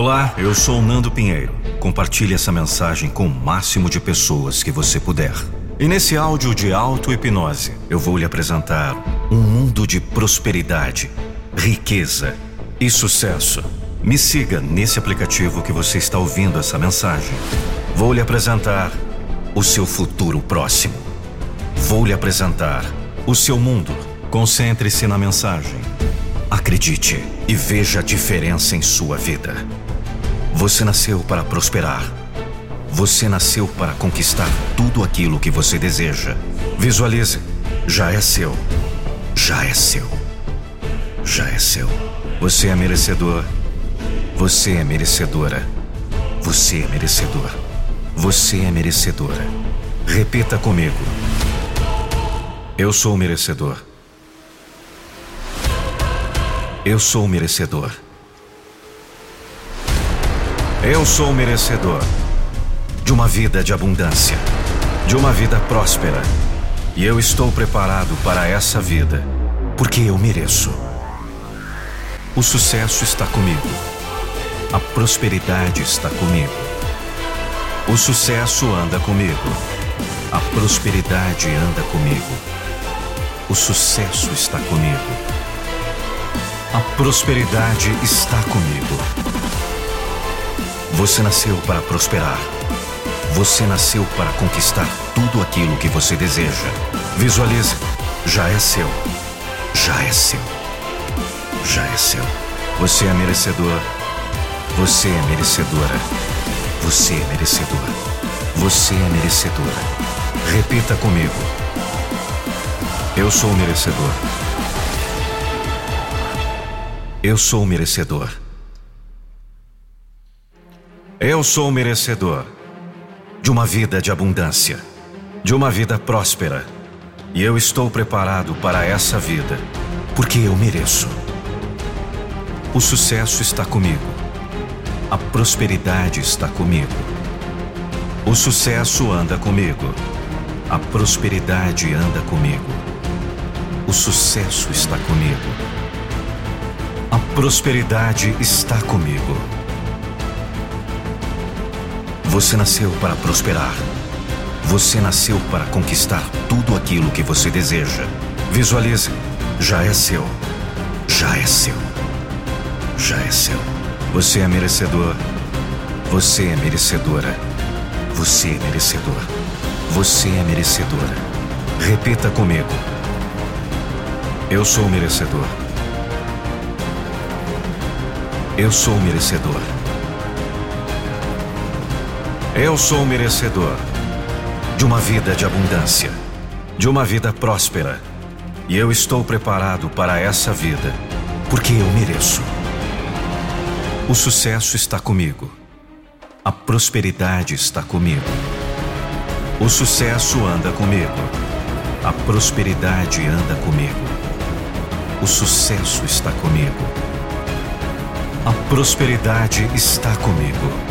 Olá, eu sou Nando Pinheiro. Compartilhe essa mensagem com o máximo de pessoas que você puder. E nesse áudio de auto-hipnose, eu vou lhe apresentar um mundo de prosperidade, riqueza e sucesso. Me siga nesse aplicativo que você está ouvindo essa mensagem. Vou lhe apresentar o seu futuro próximo. Vou lhe apresentar o seu mundo. Concentre-se na mensagem. Acredite e veja a diferença em sua vida. Você nasceu para prosperar. Você nasceu para conquistar tudo aquilo que você deseja. Visualize. Já é seu. Já é seu. Já é seu. Você é merecedor. Você é merecedora. Você é merecedor. Você é merecedora. Repita comigo. Eu sou merecedor. Eu sou merecedor. Eu sou merecedor de uma vida de abundância, de uma vida próspera. E eu estou preparado para essa vida, porque eu mereço. O sucesso está comigo. A prosperidade está comigo. O sucesso anda comigo. A prosperidade anda comigo. O sucesso está comigo. A prosperidade está comigo. Você nasceu para prosperar. Você nasceu para conquistar tudo aquilo que você deseja. Visualize. Já é seu. Já é seu. Já é seu. Você é merecedor. Você é merecedora. Você é merecedor. Você é merecedora. Repita comigo. Eu sou merecedor. Eu sou merecedor. Eu sou merecedor de uma vida de abundância, de uma vida próspera. E eu estou preparado para essa vida, porque eu mereço. O sucesso está comigo. A prosperidade está comigo. O sucesso anda comigo. A prosperidade anda comigo. O sucesso está comigo. A prosperidade está comigo. Você nasceu para prosperar. Você nasceu para conquistar tudo aquilo que você deseja. Visualize. Já é seu. Já é seu. Já é seu. Você é merecedor. Você é merecedora. Você é merecedor. Você é merecedora. Repita comigo. Eu sou merecedor. Eu sou merecedor. Eu sou merecedor de uma vida de abundância, de uma vida próspera. E eu estou preparado para essa vida, porque eu mereço. O sucesso está comigo. A prosperidade está comigo. O sucesso anda comigo. A prosperidade anda comigo. O sucesso está comigo. A prosperidade está comigo.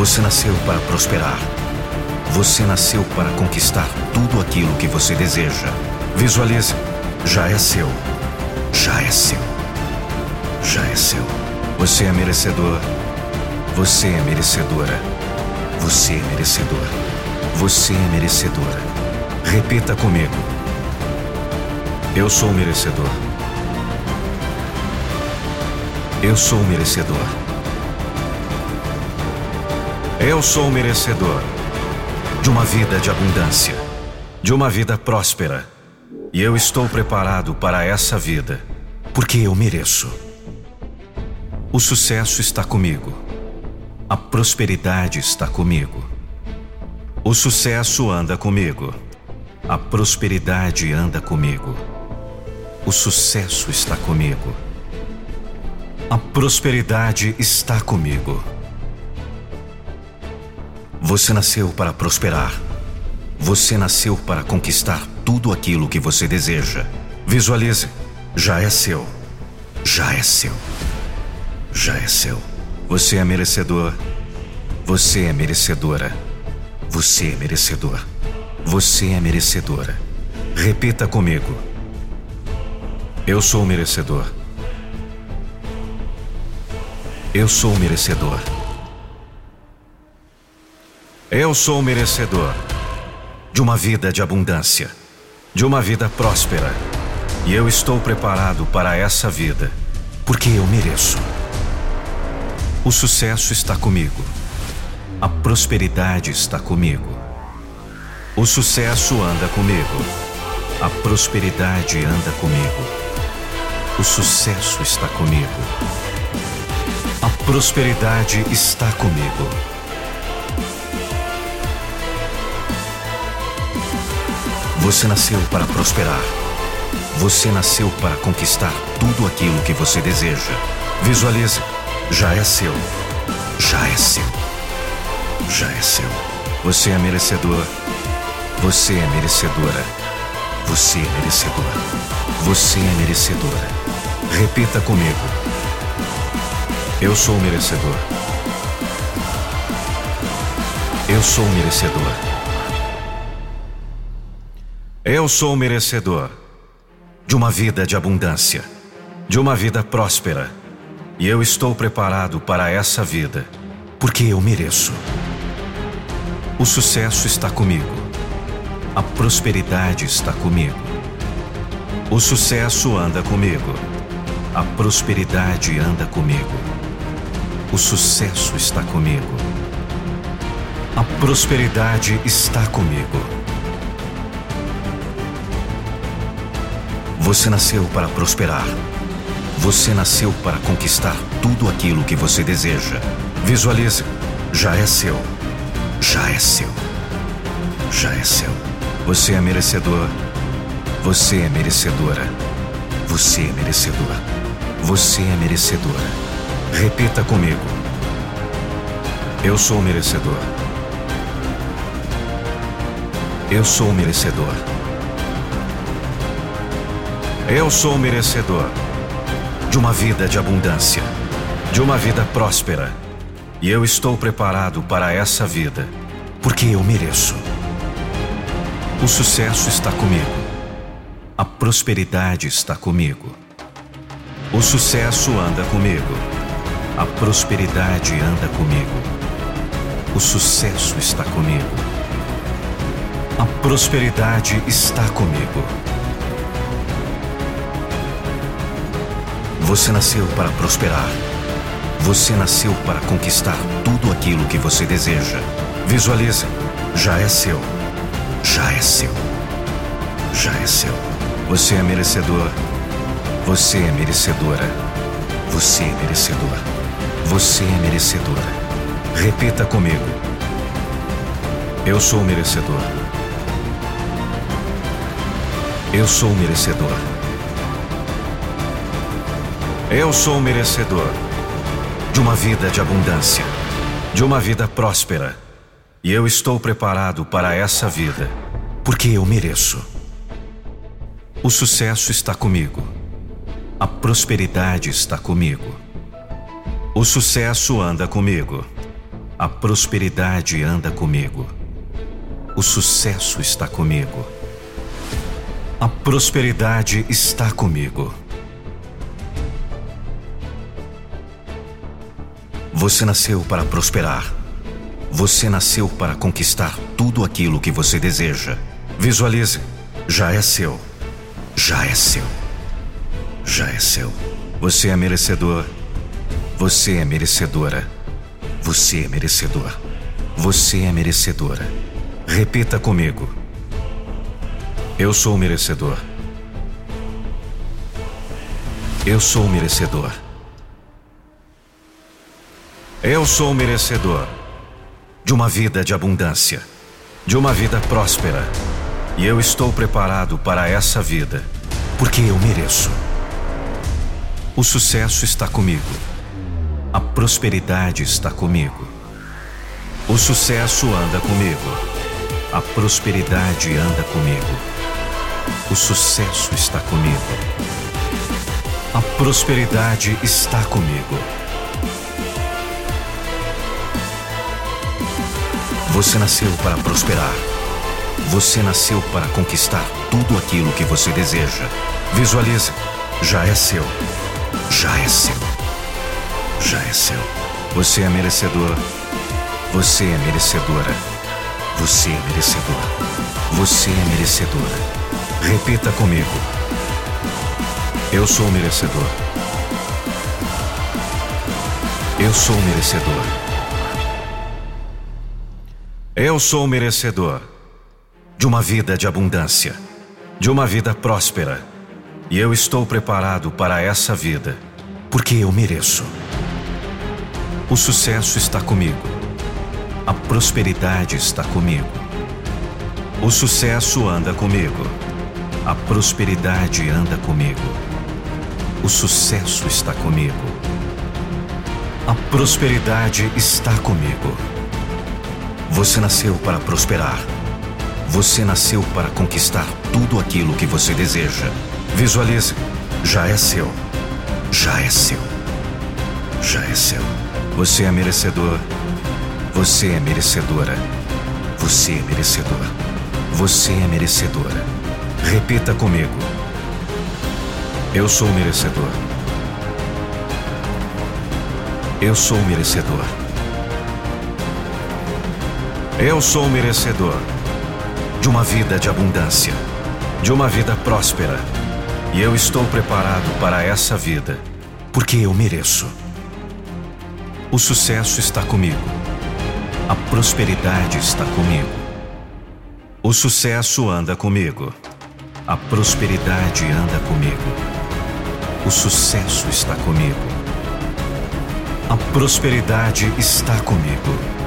Você nasceu para prosperar. Você nasceu para conquistar tudo aquilo que você deseja. Visualize. Já é seu. Já é seu. Já é seu. Você é merecedor. Você é merecedora. Você é merecedor. Você é merecedora. Repita comigo. Eu sou merecedor. Eu sou merecedor. Eu sou merecedor de uma vida de abundância, de uma vida próspera. E eu estou preparado para essa vida, porque eu mereço. O sucesso está comigo. A prosperidade está comigo. O sucesso anda comigo. A prosperidade anda comigo. O sucesso está comigo. A prosperidade está comigo. Você nasceu para prosperar. Você nasceu para conquistar tudo aquilo que você deseja. Visualize. Já é seu. Já é seu. Já é seu. Você é merecedor. Você é merecedora. Você é merecedor. Você é merecedora. Repita comigo. Eu sou merecedor. Eu sou merecedor. Eu sou merecedor de uma vida de abundância, de uma vida próspera. E eu estou preparado para essa vida, porque eu mereço. O sucesso está comigo. A prosperidade está comigo. O sucesso anda comigo. A prosperidade anda comigo. O sucesso está comigo. A prosperidade está comigo. Você nasceu para prosperar. Você nasceu para conquistar tudo aquilo que você deseja. Visualize. Já é seu. Já é seu. Já é seu. Você é merecedor. Você é merecedora. Você é merecedor. Você é merecedora. Repita comigo. Eu sou merecedor. Eu sou merecedor. Eu sou merecedor de uma vida de abundância, de uma vida próspera. E eu estou preparado para essa vida, porque eu mereço. O sucesso está comigo. A prosperidade está comigo. O sucesso anda comigo. A prosperidade anda comigo. O sucesso está comigo. A prosperidade está comigo. Você nasceu para prosperar. Você nasceu para conquistar tudo aquilo que você deseja. Visualize. Já é seu. Já é seu. Já é seu. Você é merecedor. Você é merecedora. Você é merecedor. Você é merecedora. Repita comigo. Eu sou merecedor. Eu sou merecedor. Eu sou merecedor de uma vida de abundância, de uma vida próspera. E eu estou preparado para essa vida, porque eu mereço. O sucesso está comigo. A prosperidade está comigo. O sucesso anda comigo. A prosperidade anda comigo. O sucesso está comigo. A prosperidade está comigo. Você nasceu para prosperar. Você nasceu para conquistar tudo aquilo que você deseja. Visualize. Já é seu. Já é seu. Já é seu. Você é merecedor. Você é merecedora. Você é merecedor. Você é merecedora. Repita comigo. Eu sou merecedor. Eu sou merecedor. Eu sou merecedor de uma vida de abundância, de uma vida próspera. E eu estou preparado para essa vida, porque eu mereço. O sucesso está comigo. A prosperidade está comigo. O sucesso anda comigo. A prosperidade anda comigo. O sucesso está comigo. A prosperidade está comigo. Você nasceu para prosperar. Você nasceu para conquistar tudo aquilo que você deseja. Visualize. Já é seu. Já é seu. Já é seu. Você é merecedor. Você é merecedora. Você é merecedor. Você é merecedora. Repita comigo. Eu sou merecedor. Eu sou merecedor. Eu sou merecedor de uma vida de abundância, de uma vida próspera. E eu estou preparado para essa vida, porque eu mereço. O sucesso está comigo. A prosperidade está comigo. O sucesso anda comigo. A prosperidade anda comigo. O sucesso está comigo. A prosperidade está comigo. Você nasceu para prosperar. Você nasceu para conquistar tudo aquilo que você deseja. Visualize. Já é seu. Já é seu. Já é seu. Você é merecedor. Você é merecedora. Você é merecedor. Você é merecedora. Repita comigo. Eu sou merecedor. Eu sou merecedor. Eu sou merecedor de uma vida de abundância, de uma vida próspera. E eu estou preparado para essa vida, porque eu mereço. O sucesso está comigo. A prosperidade está comigo. O sucesso anda comigo. A prosperidade anda comigo. O sucesso está comigo. A prosperidade está comigo. Você nasceu para prosperar. Você nasceu para conquistar tudo aquilo que você deseja. Visualize. Já é seu. Já é seu. Já é seu. Você é merecedor. Você é merecedora. Você é merecedor. Você é merecedora. Repita comigo. Eu sou merecedor. Eu sou merecedor. Eu sou merecedor de uma vida de abundância, de uma vida próspera. E eu estou preparado para essa vida, porque eu mereço. O sucesso está comigo. A prosperidade está comigo. O sucesso anda comigo. A prosperidade anda comigo. O sucesso está comigo. A prosperidade está comigo.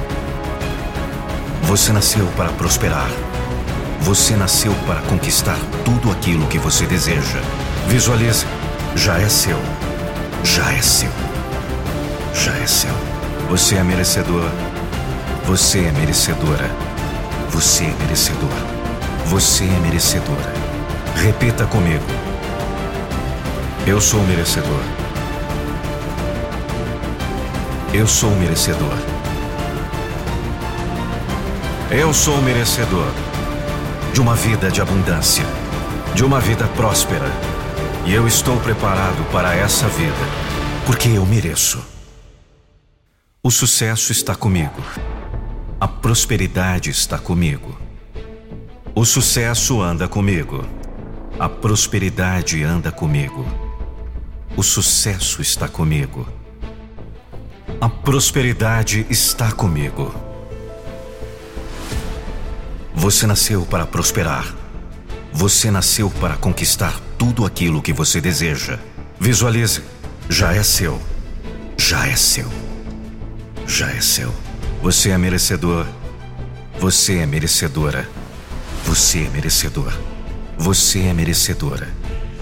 Você nasceu para prosperar. Você nasceu para conquistar tudo aquilo que você deseja. Visualize. Já é seu. Já é seu já é seu. Você é merecedor. Você é merecedora. Você é merecedor. Você é merecedora. Repita comigo. Eu sou merecedor. Eu sou merecedor. Eu sou merecedor de uma vida de abundância, de uma vida próspera. E eu estou preparado para essa vida, porque eu mereço. O sucesso está comigo. A prosperidade está comigo. O sucesso anda comigo. A prosperidade anda comigo. O sucesso está comigo. A prosperidade está comigo. Você nasceu para prosperar. Você nasceu para conquistar tudo aquilo que você deseja. Visualize. Já é seu. Já é seu já é seu. Você é merecedor. Você é merecedora. Você é merecedor. Você é merecedora.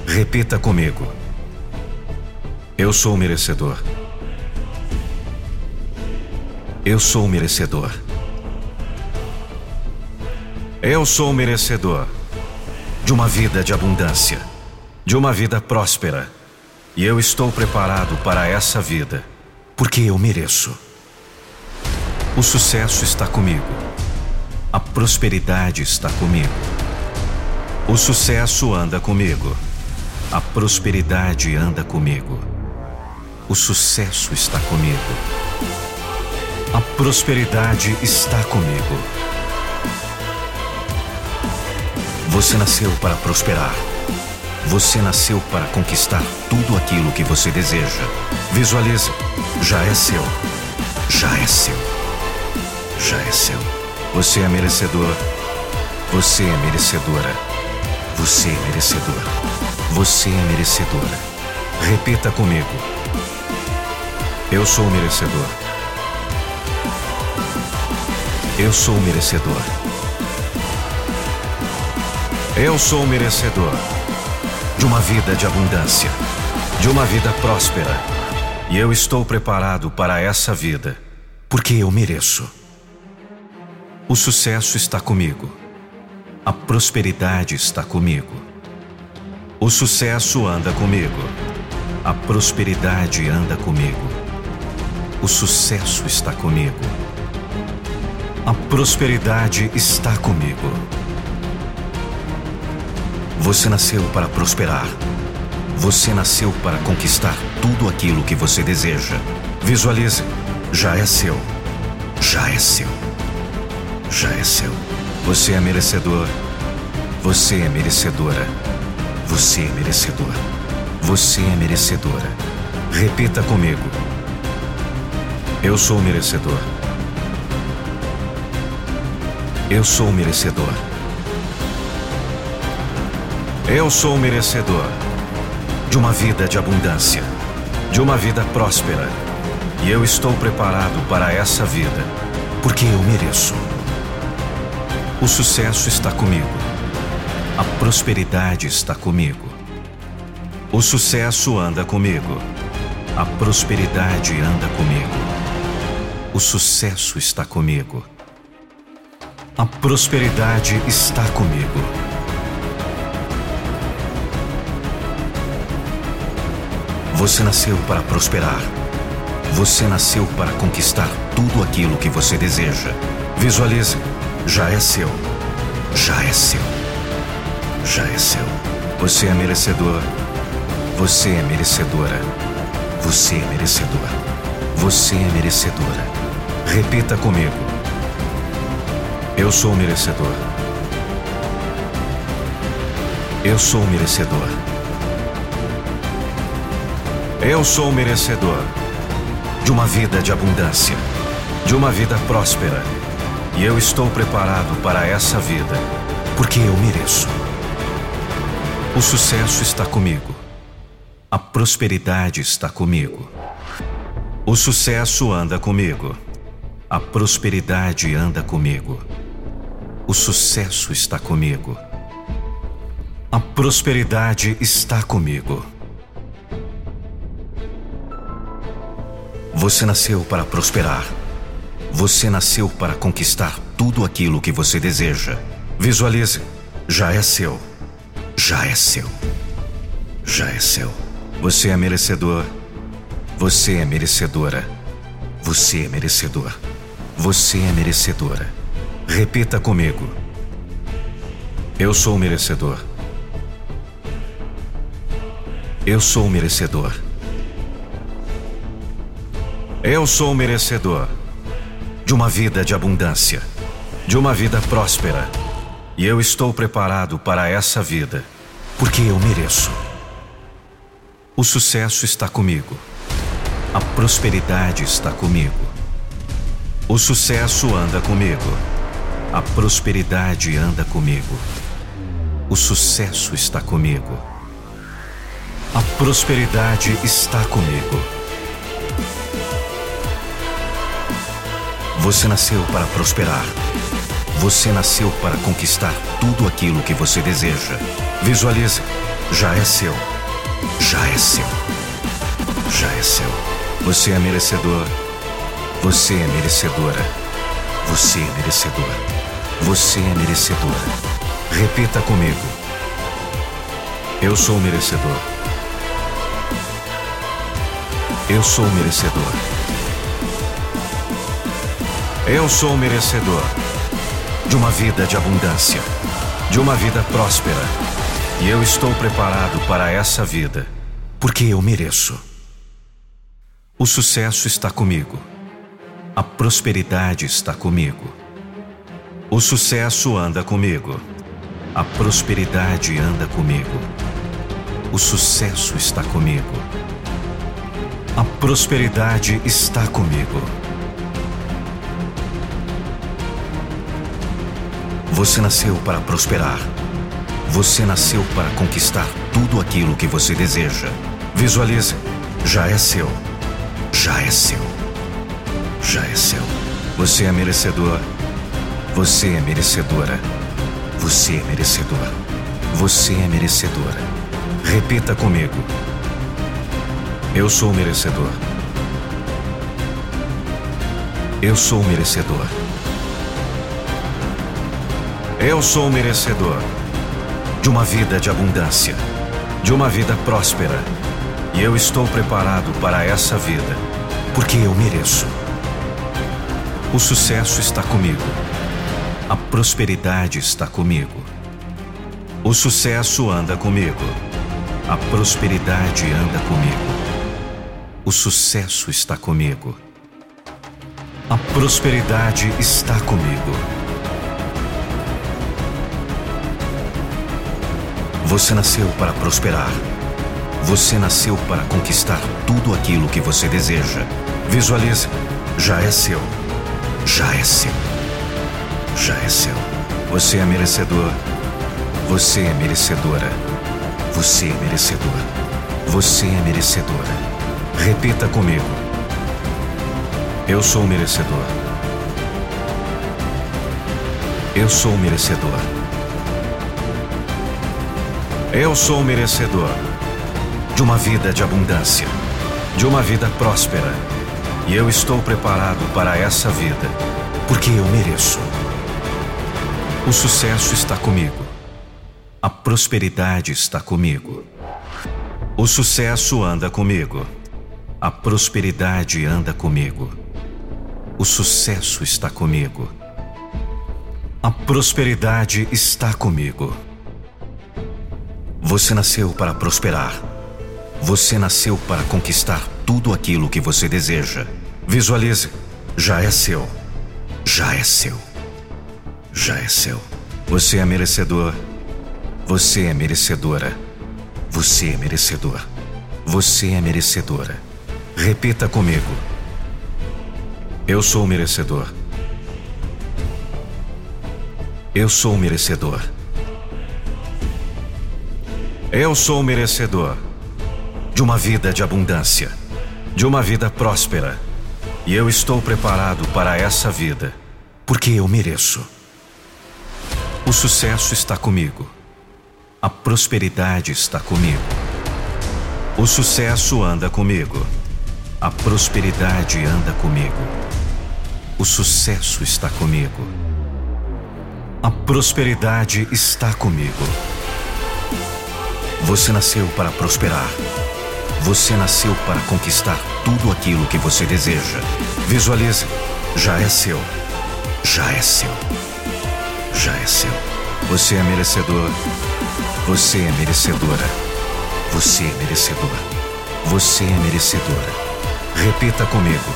Repita comigo. Eu sou merecedor. Eu sou merecedor. Eu sou merecedor de uma vida de abundância, de uma vida próspera. E eu estou preparado para essa vida, porque eu mereço. O sucesso está comigo. A prosperidade está comigo. O sucesso anda comigo. A prosperidade anda comigo. O sucesso está comigo. A prosperidade está comigo. Você nasceu para prosperar. Você nasceu para conquistar tudo aquilo que você deseja. Visualize. Já é seu. Já é seu já é seu. Você é merecedor. Você é merecedora. Você é merecedor. Você é merecedora. Repita comigo. Eu sou merecedor. Eu sou merecedor. Eu sou merecedor de uma vida de abundância, de uma vida próspera. E eu estou preparado para essa vida, porque eu mereço. O sucesso está comigo. A prosperidade está comigo. O sucesso anda comigo. A prosperidade anda comigo. O sucesso está comigo. A prosperidade está comigo. Você nasceu para prosperar. Você nasceu para conquistar tudo aquilo que você deseja. Visualize. Já é seu. Já é seu. Já é seu. Você é merecedor. Você é merecedora. Você é merecedor. Você é merecedora. Repita comigo. Eu sou merecedor. Eu sou merecedor. Eu sou merecedor de uma vida de abundância, de uma vida próspera. E eu estou preparado para essa vida, porque eu mereço. O sucesso está comigo. A prosperidade está comigo. O sucesso anda comigo. A prosperidade anda comigo. O sucesso está comigo. A prosperidade está comigo. Você nasceu para prosperar. Você nasceu para conquistar tudo aquilo que você deseja. Visualize. Já é seu. Já é seu. Já é seu. Você é merecedor. Você é merecedora. Você é merecedor. Você é merecedora. Repita comigo. Eu sou merecedor. Eu sou merecedor. Eu sou merecedor de uma vida de abundância, de uma vida próspera. E eu estou preparado para essa vida, porque eu mereço. O sucesso está comigo. A prosperidade está comigo. O sucesso anda comigo. A prosperidade anda comigo. O sucesso está comigo. A prosperidade está comigo. Você nasceu para prosperar. Você nasceu para conquistar tudo aquilo que você deseja. Visualize. Já é seu. Já é seu. Já é seu. Você é merecedor. Você é merecedora. Você é merecedor. Você é merecedora. Repita comigo. Eu sou merecedor. Eu sou merecedor. Eu sou merecedor de uma vida de abundância, de uma vida próspera. E eu estou preparado para essa vida, porque eu mereço. O sucesso está comigo. A prosperidade está comigo. O sucesso anda comigo. A prosperidade anda comigo. O sucesso está comigo. A prosperidade está comigo. Você nasceu para prosperar. Você nasceu para conquistar tudo aquilo que você deseja. Visualize. Já é seu. Já é seu. Já é seu. Você é merecedor. Você é merecedora. Você é merecedor. Você é merecedor. Repita comigo. Eu sou merecedor. Eu sou merecedor. Eu sou merecedor de uma vida de abundância, de uma vida próspera. E eu estou preparado para essa vida, porque eu mereço. O sucesso está comigo. A prosperidade está comigo. O sucesso anda comigo. A prosperidade anda comigo. O sucesso está comigo. A prosperidade está comigo. Você nasceu para prosperar. Você nasceu para conquistar tudo aquilo que você deseja. Visualize. Já é seu. Já é seu. Já é seu. Você é merecedor. Você é merecedora. Você é merecedor. Você é merecedora. Repita comigo. Eu sou merecedor. Eu sou merecedor. Eu sou merecedor de uma vida de abundância, de uma vida próspera. E eu estou preparado para essa vida, porque eu mereço. O sucesso está comigo. A prosperidade está comigo. O sucesso anda comigo. A prosperidade anda comigo. O sucesso está comigo. A prosperidade está comigo. Você nasceu para prosperar. Você nasceu para conquistar tudo aquilo que você deseja. Visualize. Já é seu. Já é seu. Já é seu. Você é merecedor. Você é merecedora. Você é merecedor. Você é merecedora. Repita comigo. Eu sou merecedor. Eu sou merecedor. Eu sou merecedor de uma vida de abundância, de uma vida próspera. E eu estou preparado para essa vida, porque eu mereço. O sucesso está comigo. A prosperidade está comigo. O sucesso anda comigo. A prosperidade anda comigo. O sucesso está comigo. A prosperidade está comigo. Você nasceu para prosperar. Você nasceu para conquistar tudo aquilo que você deseja. Visualize. Já é seu. Já é seu. Já é seu. Você é merecedor. Você é merecedora. Você é merecedor. Você é merecedora. Repita comigo. Eu sou merecedor. Eu sou merecedor. Eu sou merecedor de uma vida de abundância, de uma vida próspera. E eu estou preparado para essa vida, porque eu mereço. O sucesso está comigo. A prosperidade está comigo. O sucesso anda comigo. A prosperidade anda comigo. O sucesso está comigo. A prosperidade está comigo. Você nasceu para prosperar. Você nasceu para conquistar tudo aquilo que você deseja. Visualize. Já é seu. Já é seu. Já é seu. Você é merecedor. Você é merecedora. Você é merecedor. Você é merecedora. Repita comigo.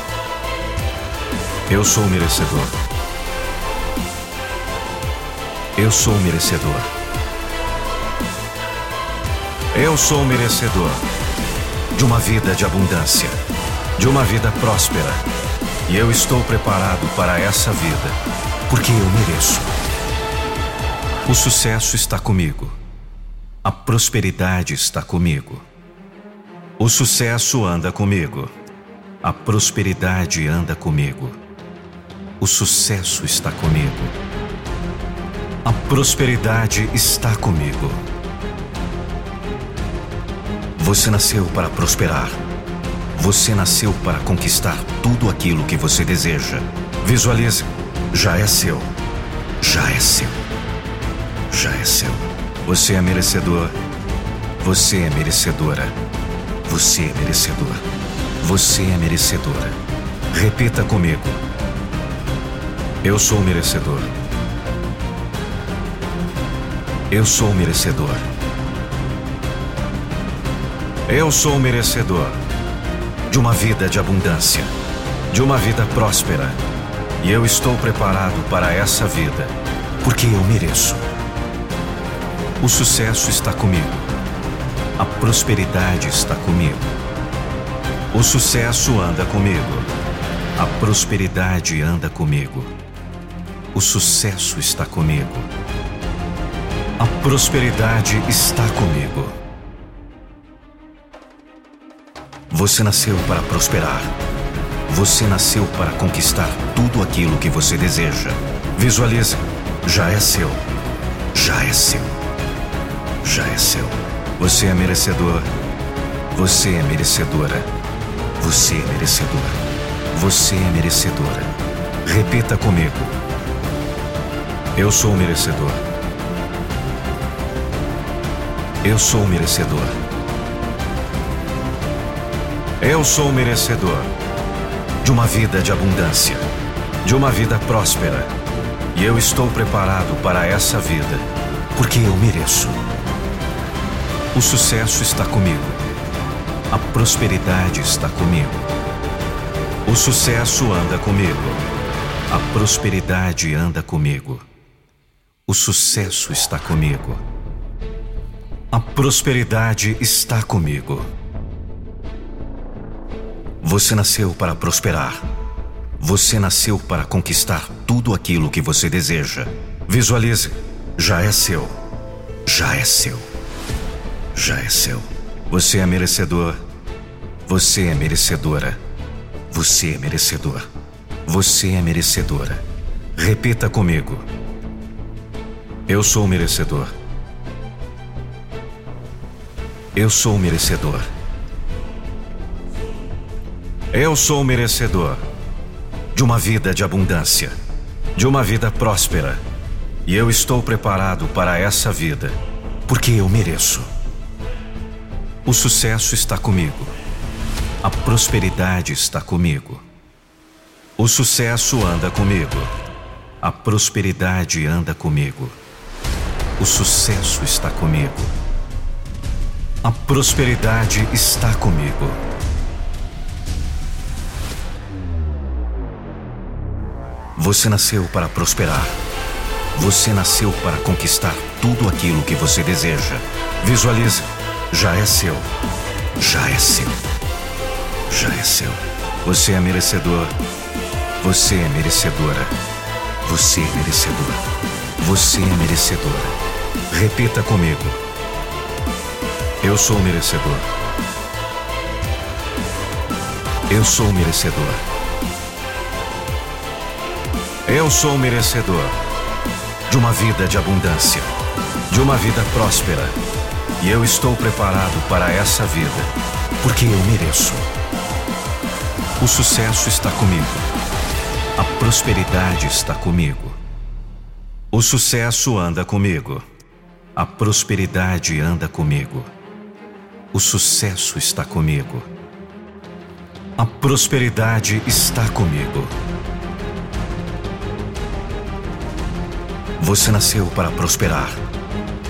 Eu sou merecedor. Eu sou merecedor. Eu sou merecedor de uma vida de abundância, de uma vida próspera. E eu estou preparado para essa vida, porque eu mereço. O sucesso está comigo. A prosperidade está comigo. O sucesso anda comigo. A prosperidade anda comigo. O sucesso está comigo. A prosperidade está comigo. Você nasceu para prosperar. Você nasceu para conquistar tudo aquilo que você deseja. Visualize. Já é seu. Já é seu. Já é seu. Você é merecedor. Você é merecedora. Você é merecedor. Você é merecedora. Repita comigo. Eu sou merecedor. Eu sou merecedor. Eu sou merecedor de uma vida de abundância, de uma vida próspera. E eu estou preparado para essa vida, porque eu mereço. O sucesso está comigo. A prosperidade está comigo. O sucesso anda comigo. A prosperidade anda comigo. O sucesso está comigo. A prosperidade está comigo. Você nasceu para prosperar. Você nasceu para conquistar tudo aquilo que você deseja. Visualize. Já é seu. Já é seu. Já é seu. Você é merecedor. Você é merecedora. Você é merecedor. Você é merecedora. Repita comigo. Eu sou merecedor. Eu sou merecedor. Eu sou merecedor de uma vida de abundância, de uma vida próspera. E eu estou preparado para essa vida, porque eu mereço. O sucesso está comigo. A prosperidade está comigo. O sucesso anda comigo. A prosperidade anda comigo. O sucesso está comigo. A prosperidade está comigo. Você nasceu para prosperar. Você nasceu para conquistar tudo aquilo que você deseja. Visualize. Já é seu. Já é seu. Já é seu. Você é merecedor. Você é merecedora. Você é merecedor. Você é merecedora. Repita comigo. Eu sou merecedor. Eu sou merecedor. Eu sou merecedor de uma vida de abundância, de uma vida próspera. E eu estou preparado para essa vida, porque eu mereço. O sucesso está comigo. A prosperidade está comigo. O sucesso anda comigo. A prosperidade anda comigo. O sucesso está comigo. A prosperidade está comigo. Você nasceu para prosperar. Você nasceu para conquistar tudo aquilo que você deseja. Visualize. Já é seu. Já é seu. Já é seu. Você é merecedor. Você é merecedora. Você é merecedor. Você é merecedora. Repita comigo. Eu sou merecedor. Eu sou merecedor. Eu sou merecedor de uma vida de abundância, de uma vida próspera. E eu estou preparado para essa vida, porque eu mereço. O sucesso está comigo. A prosperidade está comigo. O sucesso anda comigo. A prosperidade anda comigo. O sucesso está comigo. A prosperidade está comigo. Você nasceu para prosperar.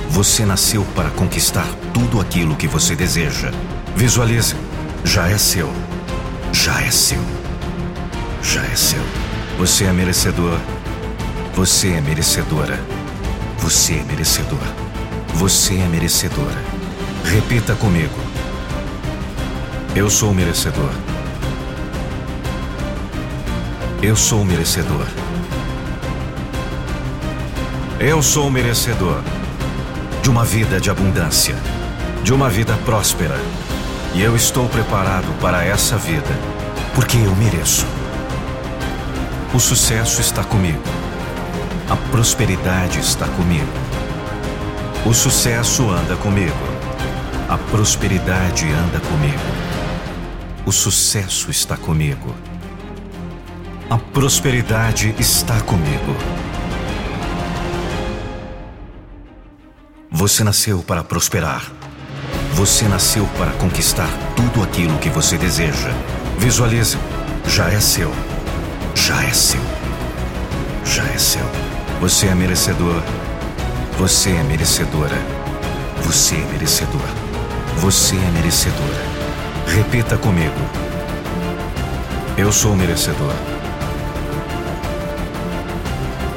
Você nasceu para conquistar tudo aquilo que você deseja. Visualize. Já é seu. Já é seu. Já é seu. Você é merecedor. Você é merecedora. Você é merecedor. Você é merecedora. Repita comigo. Eu sou merecedor. Eu sou merecedor. Eu sou merecedor de uma vida de abundância, de uma vida próspera. E eu estou preparado para essa vida, porque eu mereço. O sucesso está comigo. A prosperidade está comigo. O sucesso anda comigo. A prosperidade anda comigo. O sucesso está comigo. A prosperidade está comigo. Você nasceu para prosperar. Você nasceu para conquistar tudo aquilo que você deseja. Visualize. Já é seu. Já é seu. Já é seu. Você é merecedor. Você é merecedora. Você é merecedor. Você é merecedora. Repita comigo. Eu sou merecedor.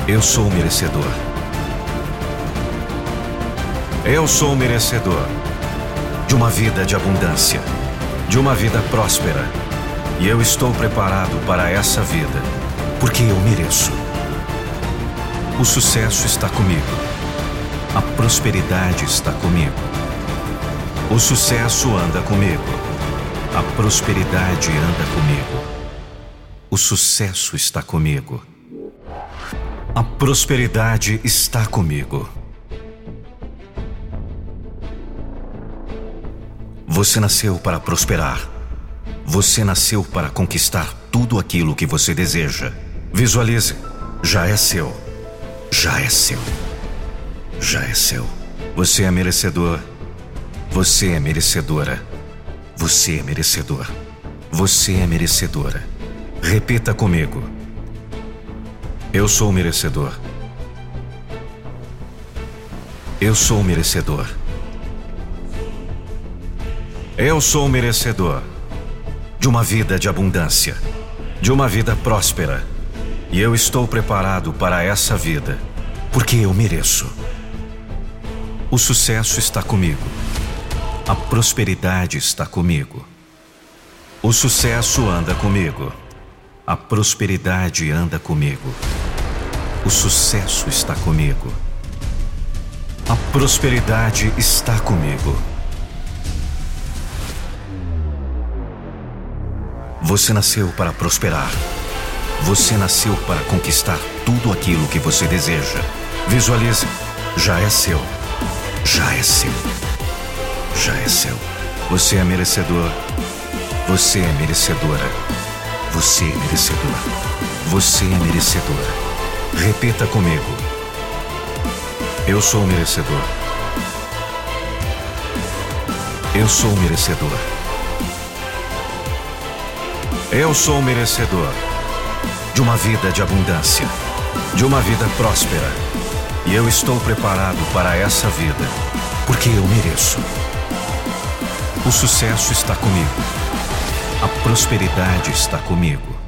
Eu sou merecedor. Eu sou merecedor de uma vida de abundância, de uma vida próspera. E eu estou preparado para essa vida, porque eu mereço. O sucesso está comigo. A prosperidade está comigo. O sucesso anda comigo. A prosperidade anda comigo. O sucesso está comigo. A prosperidade está comigo. Você nasceu para prosperar. Você nasceu para conquistar tudo aquilo que você deseja. Visualize. Já é seu. Já é seu. Já é seu. Você é merecedor. Você é merecedora. Você é merecedor. Você é merecedora. Repita comigo. Eu sou merecedor. Eu sou merecedor. Eu sou merecedor de uma vida de abundância, de uma vida próspera. E eu estou preparado para essa vida, porque eu mereço. O sucesso está comigo. A prosperidade está comigo. O sucesso anda comigo. A prosperidade anda comigo. O sucesso está comigo. A prosperidade está comigo. Você nasceu para prosperar. Você nasceu para conquistar tudo aquilo que você deseja. Visualize, já é seu. Já é seu. Já é seu. Você é merecedor. Você é merecedora. Você é merecedor. Você é merecedora. Repita comigo. Eu sou merecedor. Eu sou merecedor. Eu sou merecedor de uma vida de abundância, de uma vida próspera. E eu estou preparado para essa vida, porque eu mereço. O sucesso está comigo. A prosperidade está comigo.